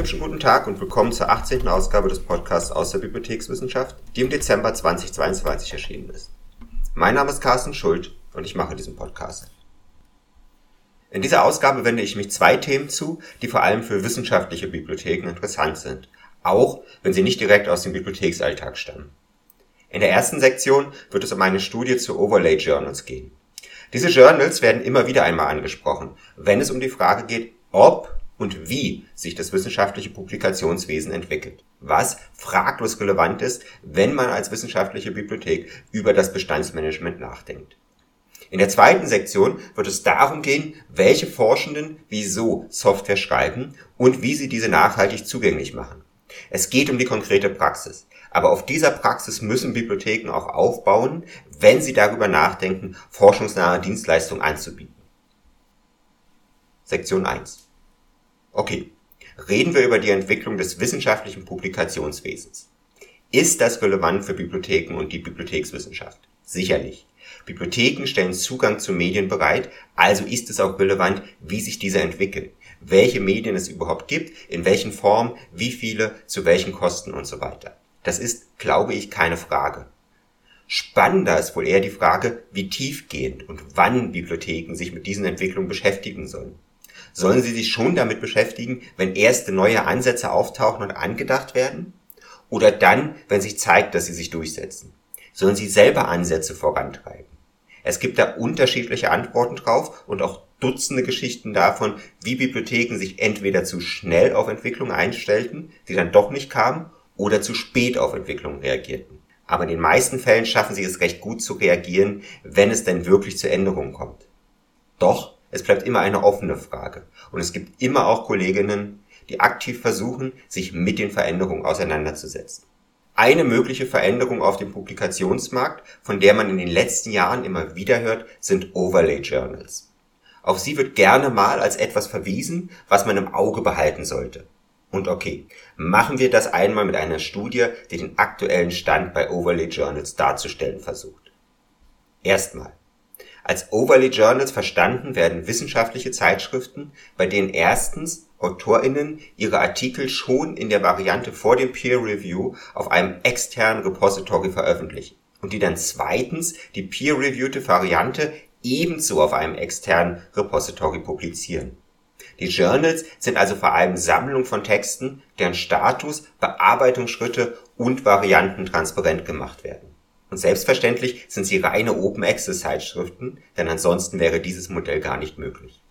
Hübschen guten Tag und willkommen zur 18. Ausgabe des Podcasts aus der Bibliothekswissenschaft, die im Dezember 2022 erschienen ist. Mein Name ist Carsten Schuld und ich mache diesen Podcast. In dieser Ausgabe wende ich mich zwei Themen zu, die vor allem für wissenschaftliche Bibliotheken interessant sind, auch wenn sie nicht direkt aus dem Bibliotheksalltag stammen. In der ersten Sektion wird es um eine Studie zu Overlay Journals gehen. Diese Journals werden immer wieder einmal angesprochen, wenn es um die Frage geht, ob und wie sich das wissenschaftliche Publikationswesen entwickelt. Was fraglos relevant ist, wenn man als wissenschaftliche Bibliothek über das Bestandsmanagement nachdenkt. In der zweiten Sektion wird es darum gehen, welche Forschenden wieso Software schreiben und wie sie diese nachhaltig zugänglich machen. Es geht um die konkrete Praxis. Aber auf dieser Praxis müssen Bibliotheken auch aufbauen, wenn sie darüber nachdenken, forschungsnahe Dienstleistungen anzubieten. Sektion 1. Okay, reden wir über die Entwicklung des wissenschaftlichen Publikationswesens. Ist das relevant für Bibliotheken und die Bibliothekswissenschaft? Sicherlich. Bibliotheken stellen Zugang zu Medien bereit, also ist es auch relevant, wie sich diese entwickeln, welche Medien es überhaupt gibt, in welchen Formen, wie viele, zu welchen Kosten und so weiter. Das ist, glaube ich, keine Frage. Spannender ist wohl eher die Frage, wie tiefgehend und wann Bibliotheken sich mit diesen Entwicklungen beschäftigen sollen. Sollen sie sich schon damit beschäftigen, wenn erste neue Ansätze auftauchen und angedacht werden? Oder dann, wenn sich zeigt, dass sie sich durchsetzen? Sollen sie selber Ansätze vorantreiben? Es gibt da unterschiedliche Antworten drauf und auch Dutzende Geschichten davon, wie Bibliotheken sich entweder zu schnell auf Entwicklungen einstellten, die dann doch nicht kamen, oder zu spät auf Entwicklungen reagierten. Aber in den meisten Fällen schaffen sie es recht gut zu reagieren, wenn es denn wirklich zu Änderungen kommt. Doch es bleibt immer eine offene Frage und es gibt immer auch Kolleginnen, die aktiv versuchen, sich mit den Veränderungen auseinanderzusetzen. Eine mögliche Veränderung auf dem Publikationsmarkt, von der man in den letzten Jahren immer wieder hört, sind Overlay Journals. Auf sie wird gerne mal als etwas verwiesen, was man im Auge behalten sollte. Und okay, machen wir das einmal mit einer Studie, die den aktuellen Stand bei Overlay Journals darzustellen versucht. Erstmal. Als Overlay Journals verstanden werden wissenschaftliche Zeitschriften, bei denen erstens AutorInnen ihre Artikel schon in der Variante vor dem Peer Review auf einem externen Repository veröffentlichen und die dann zweitens die peer-reviewte Variante ebenso auf einem externen Repository publizieren die Journals sind also vor allem Sammlungen von Texten, deren Status, Bearbeitungsschritte und Varianten transparent gemacht werden. Und selbstverständlich sind sie reine Open-Access-Zeitschriften, denn ansonsten wäre dieses Modell gar nicht möglich.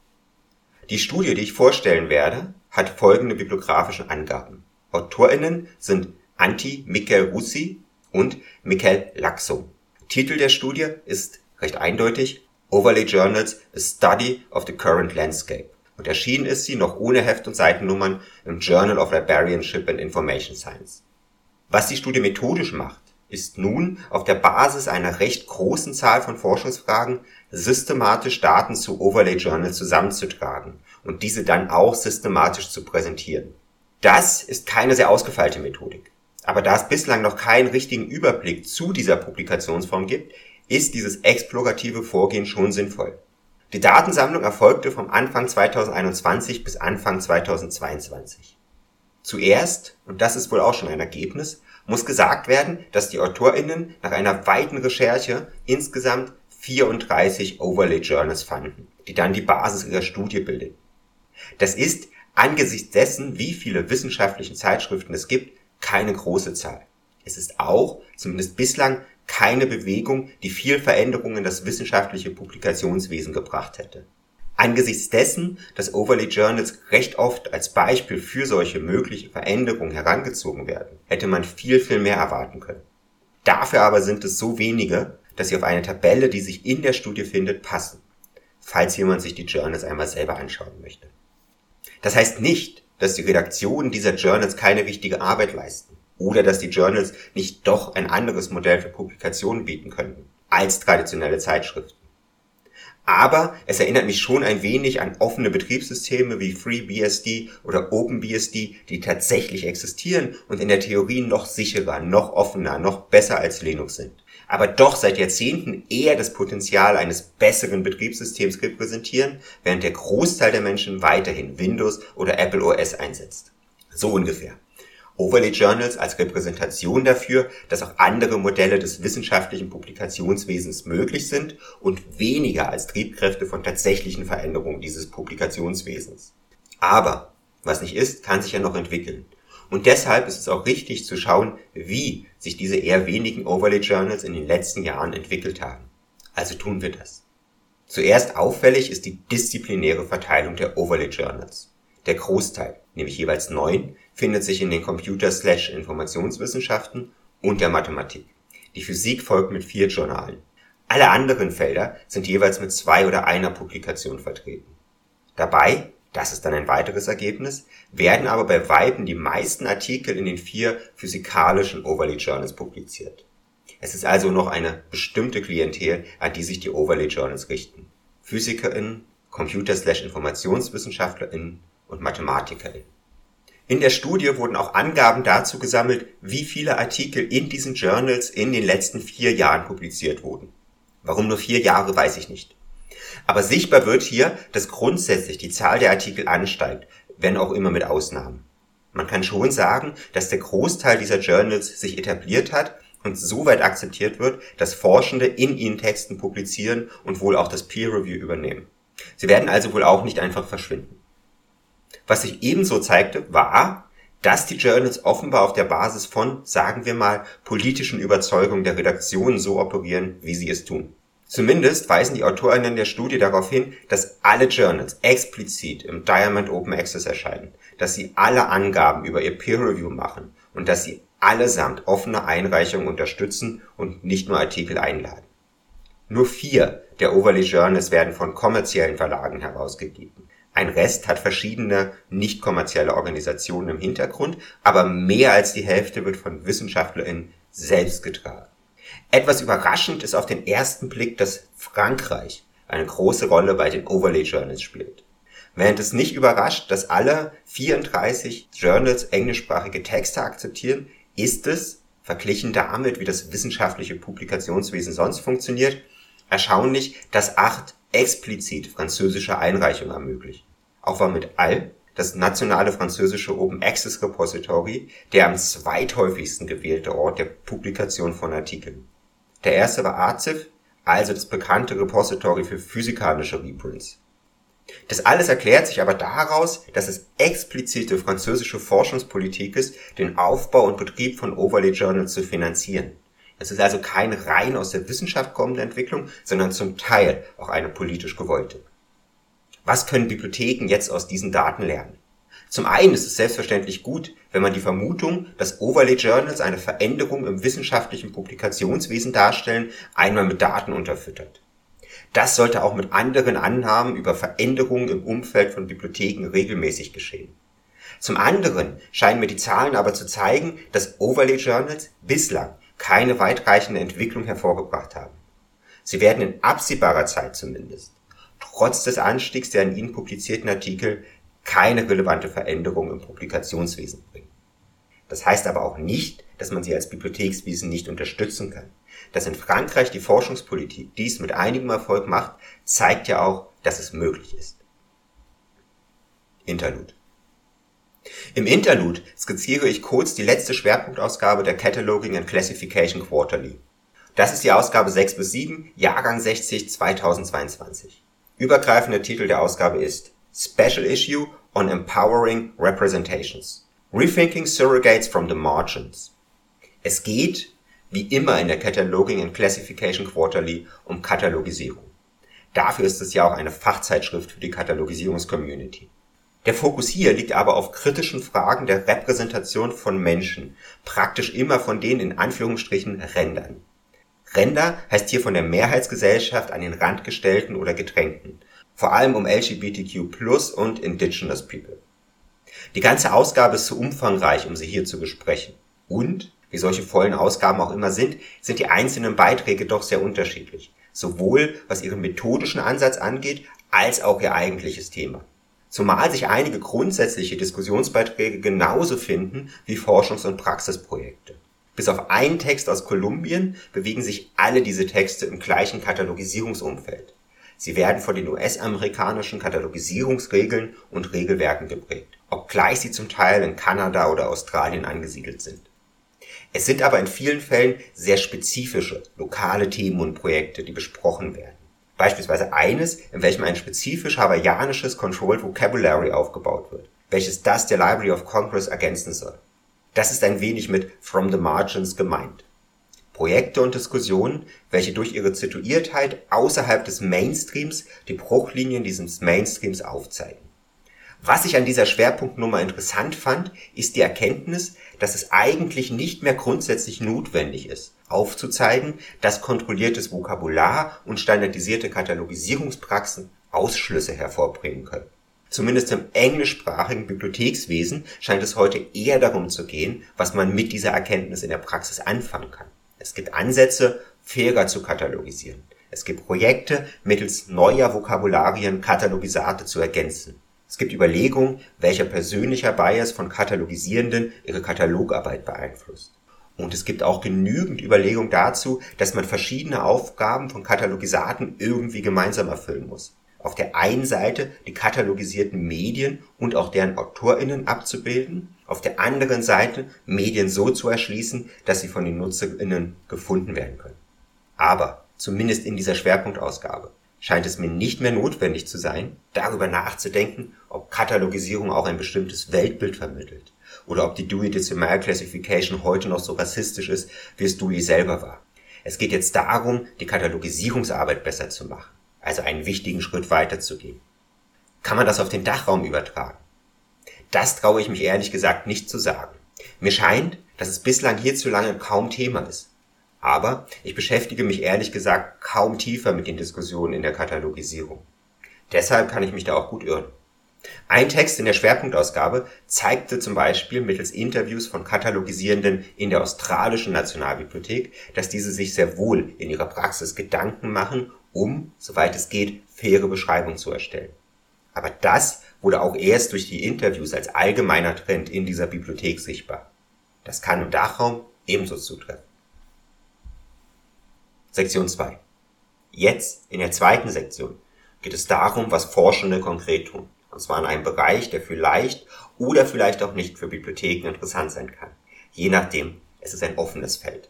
Die Studie, die ich vorstellen werde, hat folgende bibliografische Angaben. AutorInnen sind Anti Mikel Russi und Mikel Laxo. Titel der Studie ist recht eindeutig Overlay Journals, a Study of the Current Landscape und erschienen ist sie noch ohne Heft und Seitennummern im Journal of Librarianship and Information Science. Was die Studie methodisch macht, ist nun auf der Basis einer recht großen Zahl von Forschungsfragen systematisch Daten zu Overlay Journals zusammenzutragen und diese dann auch systematisch zu präsentieren. Das ist keine sehr ausgefeilte Methodik. Aber da es bislang noch keinen richtigen Überblick zu dieser Publikationsform gibt, ist dieses explorative Vorgehen schon sinnvoll. Die Datensammlung erfolgte vom Anfang 2021 bis Anfang 2022. Zuerst, und das ist wohl auch schon ein Ergebnis, muss gesagt werden, dass die AutorInnen nach einer weiten Recherche insgesamt 34 Overlay Journals fanden, die dann die Basis ihrer Studie bilden. Das ist angesichts dessen, wie viele wissenschaftliche Zeitschriften es gibt, keine große Zahl. Es ist auch, zumindest bislang, keine Bewegung, die viel Veränderung in das wissenschaftliche Publikationswesen gebracht hätte. Angesichts dessen, dass Overlay Journals recht oft als Beispiel für solche mögliche Veränderungen herangezogen werden, hätte man viel, viel mehr erwarten können. Dafür aber sind es so wenige, dass sie auf eine Tabelle, die sich in der Studie findet, passen, falls jemand sich die Journals einmal selber anschauen möchte. Das heißt nicht, dass die Redaktionen dieser Journals keine wichtige Arbeit leisten oder dass die Journals nicht doch ein anderes Modell für Publikationen bieten könnten als traditionelle Zeitschriften. Aber es erinnert mich schon ein wenig an offene Betriebssysteme wie FreeBSD oder OpenBSD, die tatsächlich existieren und in der Theorie noch sicherer, noch offener, noch besser als Linux sind. Aber doch seit Jahrzehnten eher das Potenzial eines besseren Betriebssystems repräsentieren, während der Großteil der Menschen weiterhin Windows oder Apple OS einsetzt. So ungefähr. Overlay Journals als Repräsentation dafür, dass auch andere Modelle des wissenschaftlichen Publikationswesens möglich sind und weniger als Triebkräfte von tatsächlichen Veränderungen dieses Publikationswesens. Aber was nicht ist, kann sich ja noch entwickeln. Und deshalb ist es auch richtig zu schauen, wie sich diese eher wenigen Overlay Journals in den letzten Jahren entwickelt haben. Also tun wir das. Zuerst auffällig ist die disziplinäre Verteilung der Overlay Journals. Der Großteil, nämlich jeweils neun, findet sich in den Computer-Informationswissenschaften und der Mathematik. Die Physik folgt mit vier Journalen. Alle anderen Felder sind jeweils mit zwei oder einer Publikation vertreten. Dabei, das ist dann ein weiteres Ergebnis, werden aber bei Weitem die meisten Artikel in den vier physikalischen Overlay Journals publiziert. Es ist also noch eine bestimmte Klientel, an die sich die Overlay Journals richten. PhysikerInnen, Computer-Informationswissenschaftlerinnen und MathematikerInnen. In der Studie wurden auch Angaben dazu gesammelt, wie viele Artikel in diesen Journals in den letzten vier Jahren publiziert wurden. Warum nur vier Jahre, weiß ich nicht. Aber sichtbar wird hier, dass grundsätzlich die Zahl der Artikel ansteigt, wenn auch immer mit Ausnahmen. Man kann schon sagen, dass der Großteil dieser Journals sich etabliert hat und so weit akzeptiert wird, dass Forschende in ihnen Texten publizieren und wohl auch das Peer Review übernehmen. Sie werden also wohl auch nicht einfach verschwinden. Was sich ebenso zeigte, war, dass die Journals offenbar auf der Basis von, sagen wir mal, politischen Überzeugungen der Redaktion so operieren, wie sie es tun. Zumindest weisen die Autorinnen der Studie darauf hin, dass alle Journals explizit im Diamond Open Access erscheinen, dass sie alle Angaben über ihr Peer Review machen und dass sie allesamt offene Einreichungen unterstützen und nicht nur Artikel einladen. Nur vier der Overlay Journals werden von kommerziellen Verlagen herausgegeben. Ein Rest hat verschiedene nicht kommerzielle Organisationen im Hintergrund, aber mehr als die Hälfte wird von WissenschaftlerInnen selbst getragen. Etwas überraschend ist auf den ersten Blick, dass Frankreich eine große Rolle bei den Overlay Journals spielt. Während es nicht überrascht, dass alle 34 Journals englischsprachige Texte akzeptieren, ist es, verglichen damit, wie das wissenschaftliche Publikationswesen sonst funktioniert, erstaunlich, dass acht explizit französische Einreichungen ermöglichen. Auch war mit ALL das nationale französische Open Access Repository der am zweithäufigsten gewählte Ort der Publikation von Artikeln. Der erste war ARXIV, also das bekannte Repository für physikalische Reprints das alles erklärt sich aber daraus, dass es explizite französische Forschungspolitik ist, den Aufbau und Betrieb von Overlay Journals zu finanzieren. Es ist also keine rein aus der Wissenschaft kommende Entwicklung, sondern zum Teil auch eine politisch gewollte. Was können Bibliotheken jetzt aus diesen Daten lernen? Zum einen ist es selbstverständlich gut, wenn man die Vermutung, dass Overlay Journals eine Veränderung im wissenschaftlichen Publikationswesen darstellen, einmal mit Daten unterfüttert. Das sollte auch mit anderen Annahmen über Veränderungen im Umfeld von Bibliotheken regelmäßig geschehen. Zum anderen scheinen mir die Zahlen aber zu zeigen, dass Overlay Journals bislang keine weitreichende Entwicklung hervorgebracht haben. Sie werden in absehbarer Zeit zumindest, trotz des Anstiegs der in ihnen publizierten Artikel, keine relevante Veränderung im Publikationswesen bringen. Das heißt aber auch nicht, dass man sie als Bibliothekswesen nicht unterstützen kann. Dass in Frankreich die Forschungspolitik dies mit einigem Erfolg macht, zeigt ja auch, dass es möglich ist. Interlude Im Interlude skizziere ich kurz die letzte Schwerpunktausgabe der Cataloging and Classification Quarterly. Das ist die Ausgabe 6 bis 7, Jahrgang 60 2022. Übergreifender Titel der Ausgabe ist Special Issue on Empowering Representations. Rethinking Surrogates from the Margins. Es geht wie immer in der Cataloging and Classification Quarterly um Katalogisierung. Dafür ist es ja auch eine Fachzeitschrift für die Katalogisierungscommunity. Der Fokus hier liegt aber auf kritischen Fragen der Repräsentation von Menschen, praktisch immer von den in Anführungsstrichen Rändern. Ränder heißt hier von der Mehrheitsgesellschaft an den Rand gestellten oder gedrängten, vor allem um LGBTQ plus und Indigenous People. Die ganze Ausgabe ist zu umfangreich, um sie hier zu besprechen. Und wie solche vollen Ausgaben auch immer sind, sind die einzelnen Beiträge doch sehr unterschiedlich, sowohl was ihren methodischen Ansatz angeht, als auch ihr eigentliches Thema. Zumal sich einige grundsätzliche Diskussionsbeiträge genauso finden wie Forschungs- und Praxisprojekte. Bis auf einen Text aus Kolumbien bewegen sich alle diese Texte im gleichen Katalogisierungsumfeld. Sie werden von den US-amerikanischen Katalogisierungsregeln und Regelwerken geprägt, obgleich sie zum Teil in Kanada oder Australien angesiedelt sind. Es sind aber in vielen Fällen sehr spezifische, lokale Themen und Projekte, die besprochen werden. Beispielsweise eines, in welchem ein spezifisch hawaiianisches Controlled Vocabulary aufgebaut wird, welches das der Library of Congress ergänzen soll. Das ist ein wenig mit From the Margins gemeint. Projekte und Diskussionen, welche durch ihre Situiertheit außerhalb des Mainstreams die Bruchlinien dieses Mainstreams aufzeigen. Was ich an dieser Schwerpunktnummer interessant fand, ist die Erkenntnis, dass es eigentlich nicht mehr grundsätzlich notwendig ist, aufzuzeigen, dass kontrolliertes Vokabular und standardisierte Katalogisierungspraxen Ausschlüsse hervorbringen können. Zumindest im englischsprachigen Bibliothekswesen scheint es heute eher darum zu gehen, was man mit dieser Erkenntnis in der Praxis anfangen kann. Es gibt Ansätze, fairer zu katalogisieren. Es gibt Projekte, mittels neuer Vokabularien Katalogisate zu ergänzen. Es gibt Überlegungen, welcher persönlicher Bias von Katalogisierenden ihre Katalogarbeit beeinflusst. Und es gibt auch genügend Überlegungen dazu, dass man verschiedene Aufgaben von Katalogisaten irgendwie gemeinsam erfüllen muss. Auf der einen Seite die katalogisierten Medien und auch deren AutorInnen abzubilden, auf der anderen Seite Medien so zu erschließen, dass sie von den NutzerInnen gefunden werden können. Aber, zumindest in dieser Schwerpunktausgabe, scheint es mir nicht mehr notwendig zu sein, darüber nachzudenken, ob Katalogisierung auch ein bestimmtes Weltbild vermittelt oder ob die Dewey Decimal Classification heute noch so rassistisch ist, wie es Dewey selber war. Es geht jetzt darum, die Katalogisierungsarbeit besser zu machen, also einen wichtigen Schritt weiterzugehen. Kann man das auf den Dachraum übertragen? Das traue ich mich ehrlich gesagt nicht zu sagen. Mir scheint, dass es bislang hierzulande kaum Thema ist. Aber ich beschäftige mich ehrlich gesagt kaum tiefer mit den Diskussionen in der Katalogisierung. Deshalb kann ich mich da auch gut irren. Ein Text in der Schwerpunktausgabe zeigte zum Beispiel mittels Interviews von Katalogisierenden in der australischen Nationalbibliothek, dass diese sich sehr wohl in ihrer Praxis Gedanken machen, um, soweit es geht, faire Beschreibungen zu erstellen. Aber das wurde auch erst durch die Interviews als allgemeiner Trend in dieser Bibliothek sichtbar. Das kann im Dachraum ebenso zutreffen. Sektion 2. Jetzt, in der zweiten Sektion, geht es darum, was Forschende konkret tun. Und zwar in einem Bereich, der vielleicht oder vielleicht auch nicht für Bibliotheken interessant sein kann. Je nachdem, es ist ein offenes Feld.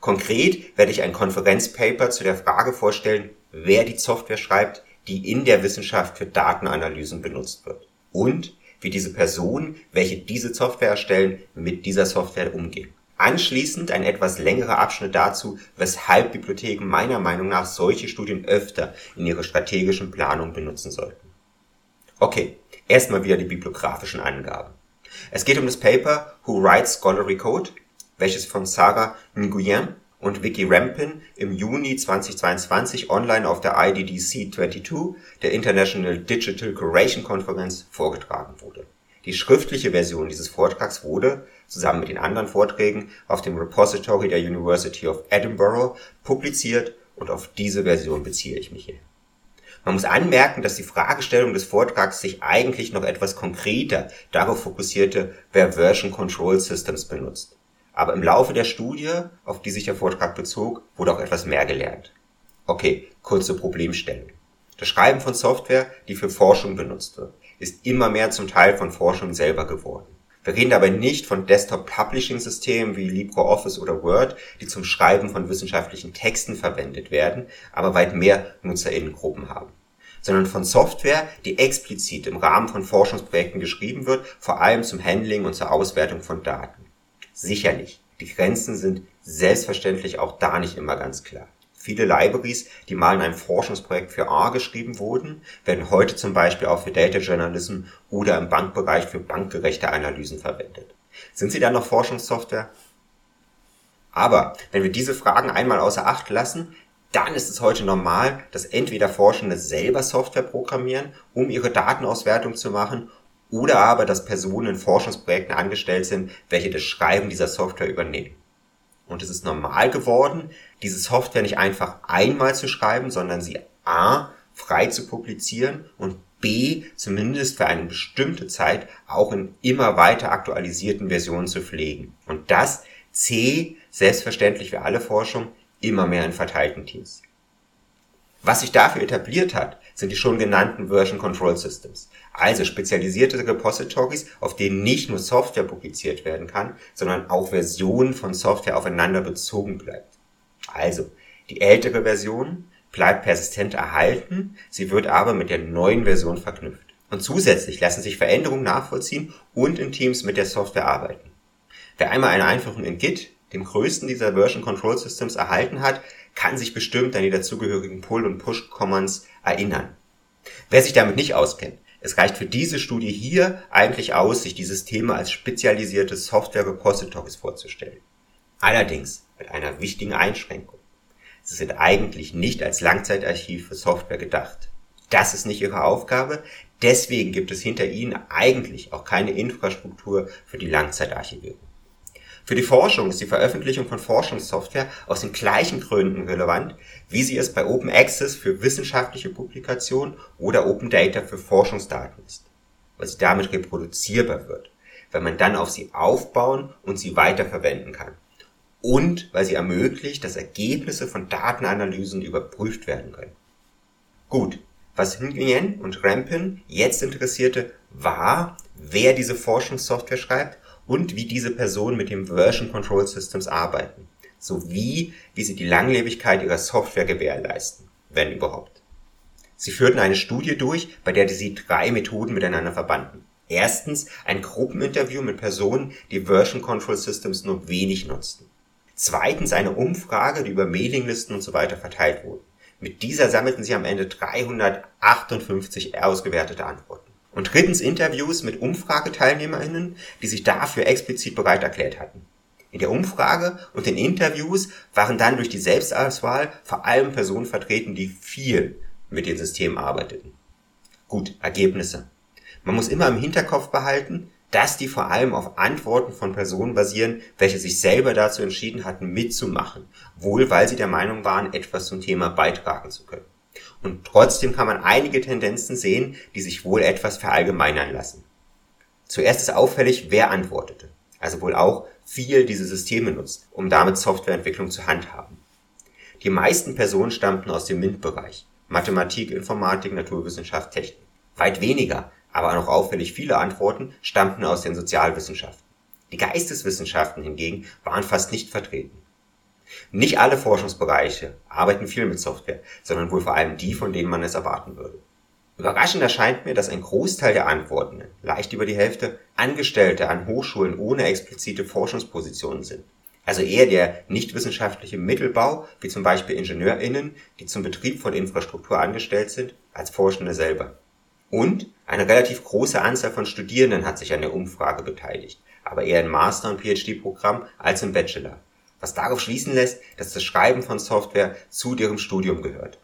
Konkret werde ich ein Konferenzpaper zu der Frage vorstellen, wer die Software schreibt, die in der Wissenschaft für Datenanalysen benutzt wird. Und wie diese Personen, welche diese Software erstellen, mit dieser Software umgehen. Anschließend ein etwas längerer Abschnitt dazu, weshalb Bibliotheken meiner Meinung nach solche Studien öfter in ihrer strategischen Planung benutzen sollten. Okay, erstmal wieder die bibliografischen Angaben. Es geht um das Paper Who Writes Scholarly Code, welches von Sarah Nguyen und Vicky Rampin im Juni 2022 online auf der IDDC 22, der International Digital Curation Conference, vorgetragen wurde. Die schriftliche Version dieses Vortrags wurde, zusammen mit den anderen Vorträgen, auf dem Repository der University of Edinburgh publiziert und auf diese Version beziehe ich mich hier. Man muss anmerken, dass die Fragestellung des Vortrags sich eigentlich noch etwas konkreter darauf fokussierte, wer Version Control Systems benutzt. Aber im Laufe der Studie, auf die sich der Vortrag bezog, wurde auch etwas mehr gelernt. Okay, kurze Problemstellung. Das Schreiben von Software, die für Forschung benutzt wird, ist immer mehr zum Teil von Forschung selber geworden. Wir reden dabei nicht von Desktop-Publishing-Systemen wie LibreOffice oder Word, die zum Schreiben von wissenschaftlichen Texten verwendet werden, aber weit mehr Nutzerinnengruppen haben sondern von Software, die explizit im Rahmen von Forschungsprojekten geschrieben wird, vor allem zum Handling und zur Auswertung von Daten. Sicherlich, die Grenzen sind selbstverständlich auch da nicht immer ganz klar. Viele Libraries, die mal in einem Forschungsprojekt für R geschrieben wurden, werden heute zum Beispiel auch für Data Journalism oder im Bankbereich für bankgerechte Analysen verwendet. Sind sie dann noch Forschungssoftware? Aber wenn wir diese Fragen einmal außer Acht lassen, dann ist es heute normal, dass entweder Forschende selber Software programmieren, um ihre Datenauswertung zu machen, oder aber, dass Personen in Forschungsprojekten angestellt sind, welche das Schreiben dieser Software übernehmen. Und es ist normal geworden, diese Software nicht einfach einmal zu schreiben, sondern sie a. frei zu publizieren und b. zumindest für eine bestimmte Zeit auch in immer weiter aktualisierten Versionen zu pflegen. Und das c. selbstverständlich für alle Forschung immer mehr in verteilten Teams. Was sich dafür etabliert hat, sind die schon genannten Version Control Systems, also spezialisierte Repositories, auf denen nicht nur Software publiziert werden kann, sondern auch Versionen von Software aufeinander bezogen bleibt. Also, die ältere Version bleibt persistent erhalten, sie wird aber mit der neuen Version verknüpft. Und zusätzlich lassen sich Veränderungen nachvollziehen und in Teams mit der Software arbeiten. Wer einmal eine Einführung in Git, dem größten dieser Version Control Systems, erhalten hat, kann sich bestimmt an die dazugehörigen Pull- und Push-Commands erinnern. Wer sich damit nicht auskennt, es reicht für diese Studie hier eigentlich aus, sich dieses Thema als spezialisierte Software-Repositories vorzustellen. Allerdings mit einer wichtigen Einschränkung. Sie sind eigentlich nicht als Langzeitarchiv für Software gedacht. Das ist nicht ihre Aufgabe, deswegen gibt es hinter ihnen eigentlich auch keine Infrastruktur für die Langzeitarchivierung. Für die Forschung ist die Veröffentlichung von Forschungssoftware aus den gleichen Gründen relevant, wie sie es bei Open Access für wissenschaftliche Publikationen oder Open Data für Forschungsdaten ist, weil sie damit reproduzierbar wird, weil man dann auf sie aufbauen und sie weiterverwenden kann und weil sie ermöglicht, dass Ergebnisse von Datenanalysen überprüft werden können. Gut, was Nguyen und Rampin jetzt interessierte, war, wer diese Forschungssoftware schreibt und wie diese Personen mit dem Version Control Systems arbeiten, sowie wie sie die Langlebigkeit ihrer Software gewährleisten, wenn überhaupt. Sie führten eine Studie durch, bei der sie drei Methoden miteinander verbanden. Erstens ein Gruppeninterview mit Personen, die Version Control Systems nur wenig nutzten. Zweitens eine Umfrage, die über Mailinglisten und so weiter verteilt wurde. Mit dieser sammelten sie am Ende 358 ausgewertete Antworten. Und drittens Interviews mit UmfrageteilnehmerInnen, die sich dafür explizit bereit erklärt hatten. In der Umfrage und den Interviews waren dann durch die Selbstauswahl vor allem Personen vertreten, die viel mit den Systemen arbeiteten. Gut, Ergebnisse. Man muss immer im Hinterkopf behalten, dass die vor allem auf Antworten von Personen basieren, welche sich selber dazu entschieden hatten, mitzumachen, wohl weil sie der Meinung waren, etwas zum Thema beitragen zu können. Und trotzdem kann man einige Tendenzen sehen, die sich wohl etwas verallgemeinern lassen. Zuerst ist auffällig, wer antwortete. Also wohl auch viel diese Systeme nutzt, um damit Softwareentwicklung zu handhaben. Die meisten Personen stammten aus dem MINT-Bereich. Mathematik, Informatik, Naturwissenschaft, Technik. Weit weniger, aber noch auffällig viele Antworten stammten aus den Sozialwissenschaften. Die Geisteswissenschaften hingegen waren fast nicht vertreten. Nicht alle Forschungsbereiche arbeiten viel mit Software, sondern wohl vor allem die, von denen man es erwarten würde. Überraschend erscheint mir, dass ein Großteil der Antworten, leicht über die Hälfte, Angestellte an Hochschulen ohne explizite Forschungspositionen sind. Also eher der nichtwissenschaftliche Mittelbau, wie zum Beispiel IngenieurInnen, die zum Betrieb von Infrastruktur angestellt sind, als Forschende selber. Und eine relativ große Anzahl von Studierenden hat sich an der Umfrage beteiligt, aber eher im Master- und PhD-Programm als im Bachelor was darauf schließen lässt, dass das Schreiben von Software zu deren Studium gehört.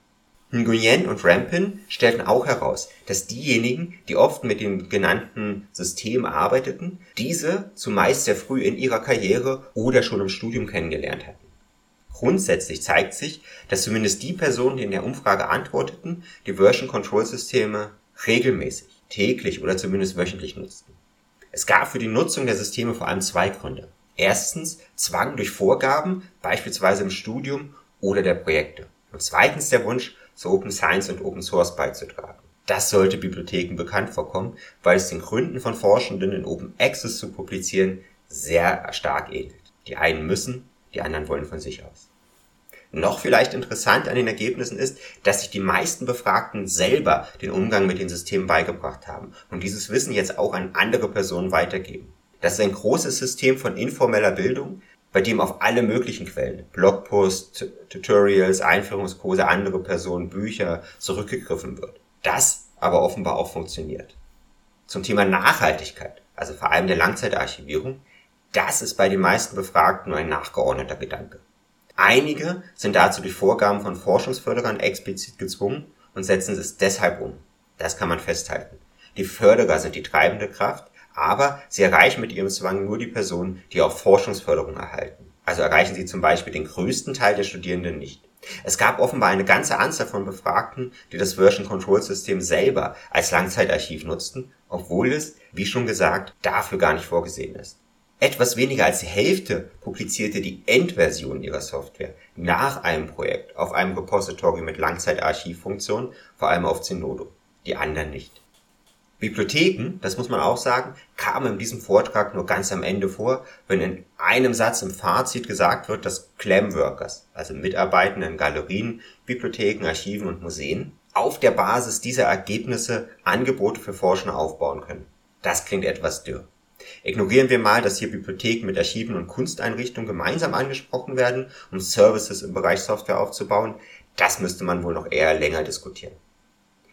Nguyen und Rampin stellten auch heraus, dass diejenigen, die oft mit dem genannten System arbeiteten, diese zumeist sehr früh in ihrer Karriere oder schon im Studium kennengelernt hatten. Grundsätzlich zeigt sich, dass zumindest die Personen, die in der Umfrage antworteten, die Version Control Systeme regelmäßig, täglich oder zumindest wöchentlich nutzten. Es gab für die Nutzung der Systeme vor allem zwei Gründe. Erstens Zwang durch Vorgaben, beispielsweise im Studium oder der Projekte. Und zweitens der Wunsch, zu Open Science und Open Source beizutragen. Das sollte Bibliotheken bekannt vorkommen, weil es den Gründen von Forschenden in Open Access zu publizieren sehr stark ähnelt. Die einen müssen, die anderen wollen von sich aus. Noch vielleicht interessant an den Ergebnissen ist, dass sich die meisten Befragten selber den Umgang mit den Systemen beigebracht haben und dieses Wissen jetzt auch an andere Personen weitergeben. Das ist ein großes System von informeller Bildung, bei dem auf alle möglichen Quellen, Blogposts, Tutorials, Einführungskurse, andere Personen, Bücher zurückgegriffen wird. Das aber offenbar auch funktioniert. Zum Thema Nachhaltigkeit, also vor allem der Langzeitarchivierung, das ist bei den meisten Befragten nur ein nachgeordneter Gedanke. Einige sind dazu durch Vorgaben von Forschungsförderern explizit gezwungen und setzen es deshalb um. Das kann man festhalten. Die Förderer sind die treibende Kraft, aber sie erreichen mit ihrem Zwang nur die Personen, die auch Forschungsförderung erhalten. Also erreichen sie zum Beispiel den größten Teil der Studierenden nicht. Es gab offenbar eine ganze Anzahl von Befragten, die das Version Control System selber als Langzeitarchiv nutzten, obwohl es, wie schon gesagt, dafür gar nicht vorgesehen ist. Etwas weniger als die Hälfte publizierte die Endversion ihrer Software nach einem Projekt auf einem Repository mit Langzeitarchivfunktion, vor allem auf Zenodo. Die anderen nicht. Bibliotheken, das muss man auch sagen, kamen in diesem Vortrag nur ganz am Ende vor, wenn in einem Satz im Fazit gesagt wird, dass Clamworkers, also Mitarbeitende in Galerien, Bibliotheken, Archiven und Museen, auf der Basis dieser Ergebnisse Angebote für Forschende aufbauen können. Das klingt etwas dürr. Ignorieren wir mal, dass hier Bibliotheken mit Archiven und Kunsteinrichtungen gemeinsam angesprochen werden, um Services im Bereich Software aufzubauen. Das müsste man wohl noch eher länger diskutieren.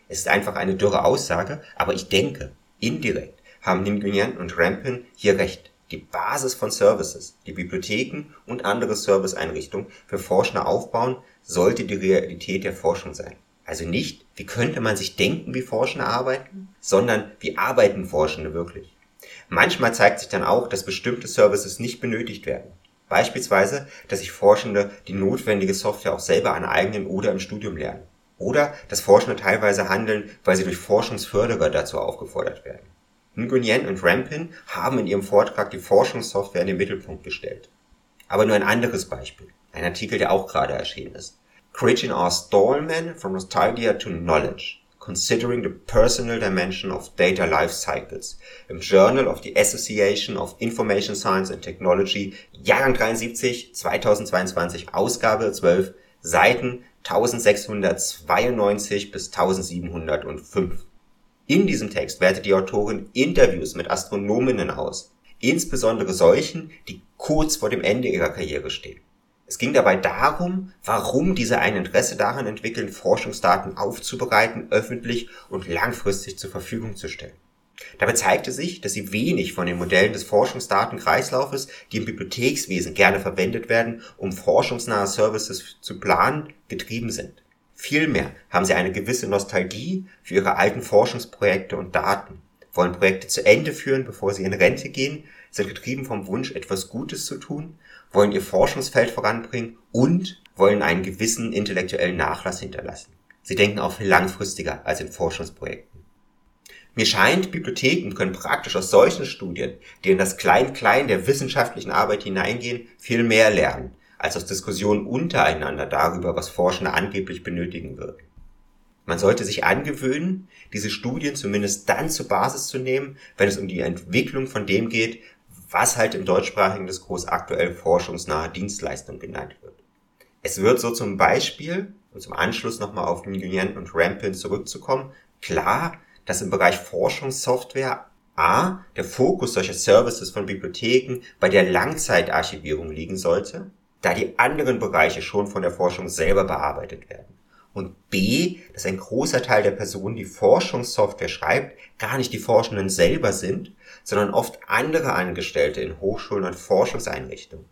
Es ist einfach eine dürre Aussage, aber ich denke, indirekt haben Nguyen und Rampin hier recht. Die Basis von Services, die Bibliotheken und andere Serviceeinrichtungen für Forschende aufbauen, sollte die Realität der Forschung sein. Also nicht, wie könnte man sich denken, wie Forschende arbeiten, sondern wie arbeiten Forschende wirklich. Manchmal zeigt sich dann auch, dass bestimmte Services nicht benötigt werden. Beispielsweise, dass sich Forschende die notwendige Software auch selber aneignen oder im Studium lernen. Oder dass Forschende teilweise handeln, weil sie durch Forschungsförderer dazu aufgefordert werden. Nguyen und Rampin haben in ihrem Vortrag die Forschungssoftware in den Mittelpunkt gestellt. Aber nur ein anderes Beispiel. Ein Artikel, der auch gerade erschienen ist. Creating Our Stallman from Nostalgia to Knowledge Considering the Personal Dimension of Data Life Cycles im Journal of the Association of Information Science and Technology, Jahrgang 73, 2022, Ausgabe 12, Seiten 1692 bis 1705. In diesem Text wertet die Autorin Interviews mit Astronominnen aus, insbesondere solchen, die kurz vor dem Ende ihrer Karriere stehen. Es ging dabei darum, warum diese ein Interesse daran entwickeln, Forschungsdaten aufzubereiten, öffentlich und langfristig zur Verfügung zu stellen. Dabei zeigte sich, dass sie wenig von den Modellen des Forschungsdatenkreislaufes, die im Bibliothekswesen gerne verwendet werden, um forschungsnahe Services zu planen, getrieben sind. Vielmehr haben sie eine gewisse Nostalgie für ihre alten Forschungsprojekte und Daten, wollen Projekte zu Ende führen, bevor sie in Rente gehen, sind getrieben vom Wunsch, etwas Gutes zu tun wollen ihr Forschungsfeld voranbringen und wollen einen gewissen intellektuellen Nachlass hinterlassen. Sie denken auch viel langfristiger als in Forschungsprojekten. Mir scheint, Bibliotheken können praktisch aus solchen Studien, die in das Klein-Klein der wissenschaftlichen Arbeit hineingehen, viel mehr lernen, als aus Diskussionen untereinander darüber, was Forschende angeblich benötigen würden. Man sollte sich angewöhnen, diese Studien zumindest dann zur Basis zu nehmen, wenn es um die Entwicklung von dem geht, was halt im deutschsprachigen Diskurs aktuell forschungsnahe Dienstleistung genannt wird. Es wird so zum Beispiel, und zum Anschluss nochmal auf Nguyen und Rampin zurückzukommen, klar, dass im Bereich Forschungssoftware A, der Fokus solcher Services von Bibliotheken bei der Langzeitarchivierung liegen sollte, da die anderen Bereiche schon von der Forschung selber bearbeitet werden. Und B, dass ein großer Teil der Personen, die Forschungssoftware schreibt, gar nicht die Forschenden selber sind, sondern oft andere Angestellte in Hochschulen und Forschungseinrichtungen,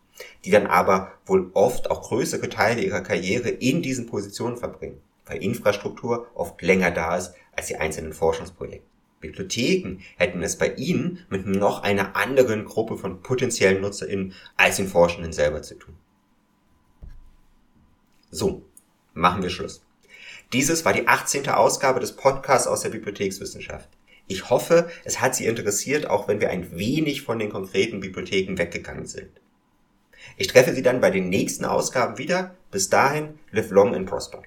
die dann aber wohl oft auch größere Teile ihrer Karriere in diesen Positionen verbringen, weil Infrastruktur oft länger da ist als die einzelnen Forschungsprojekte. Bibliotheken hätten es bei ihnen mit noch einer anderen Gruppe von potenziellen NutzerInnen als den Forschenden selber zu tun. So, machen wir Schluss. Dieses war die 18. Ausgabe des Podcasts aus der Bibliothekswissenschaft. Ich hoffe, es hat Sie interessiert, auch wenn wir ein wenig von den konkreten Bibliotheken weggegangen sind. Ich treffe Sie dann bei den nächsten Ausgaben wieder. Bis dahin, live long and prosper.